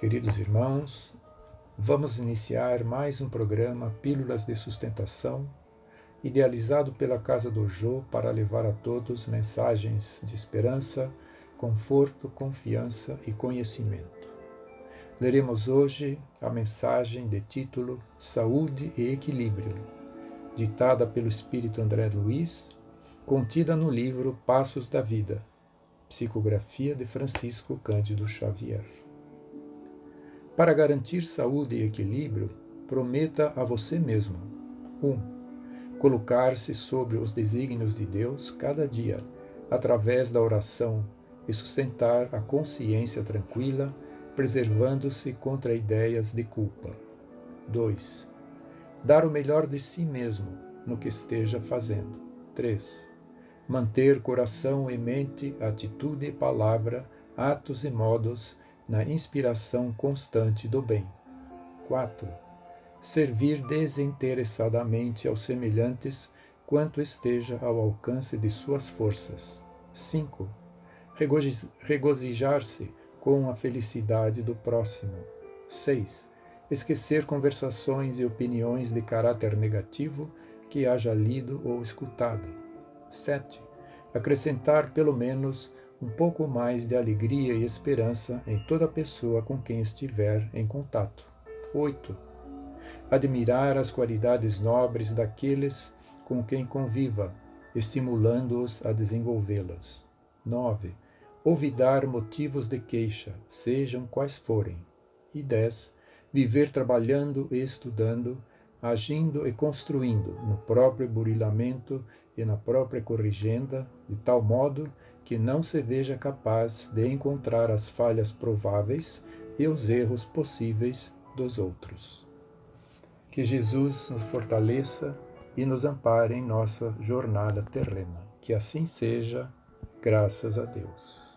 Queridos irmãos, vamos iniciar mais um programa Pílulas de Sustentação, idealizado pela Casa do Jô para levar a todos mensagens de esperança, conforto, confiança e conhecimento. Leremos hoje a mensagem de título Saúde e Equilíbrio, ditada pelo Espírito André Luiz, contida no livro Passos da Vida, psicografia de Francisco Cândido Xavier. Para garantir saúde e equilíbrio, prometa a você mesmo: 1. Um, Colocar-se sobre os desígnios de Deus cada dia, através da oração, e sustentar a consciência tranquila, preservando-se contra ideias de culpa. 2. Dar o melhor de si mesmo no que esteja fazendo. 3. Manter coração e mente, atitude e palavra, atos e modos na inspiração constante do bem. 4. Servir desinteressadamente aos semelhantes quanto esteja ao alcance de suas forças. 5. Regozijar-se com a felicidade do próximo. 6. Esquecer conversações e opiniões de caráter negativo que haja lido ou escutado. 7. Acrescentar pelo menos um pouco mais de alegria e esperança em toda pessoa com quem estiver em contato. 8. Admirar as qualidades nobres daqueles com quem conviva, estimulando-os a desenvolvê-las. 9. Olvidar motivos de queixa, sejam quais forem. E 10. Viver trabalhando e estudando, agindo e construindo no próprio burilamento e na própria corrigenda, de tal modo que não se veja capaz de encontrar as falhas prováveis e os erros possíveis dos outros. Que Jesus nos fortaleça e nos ampare em nossa jornada terrena. Que assim seja, graças a Deus.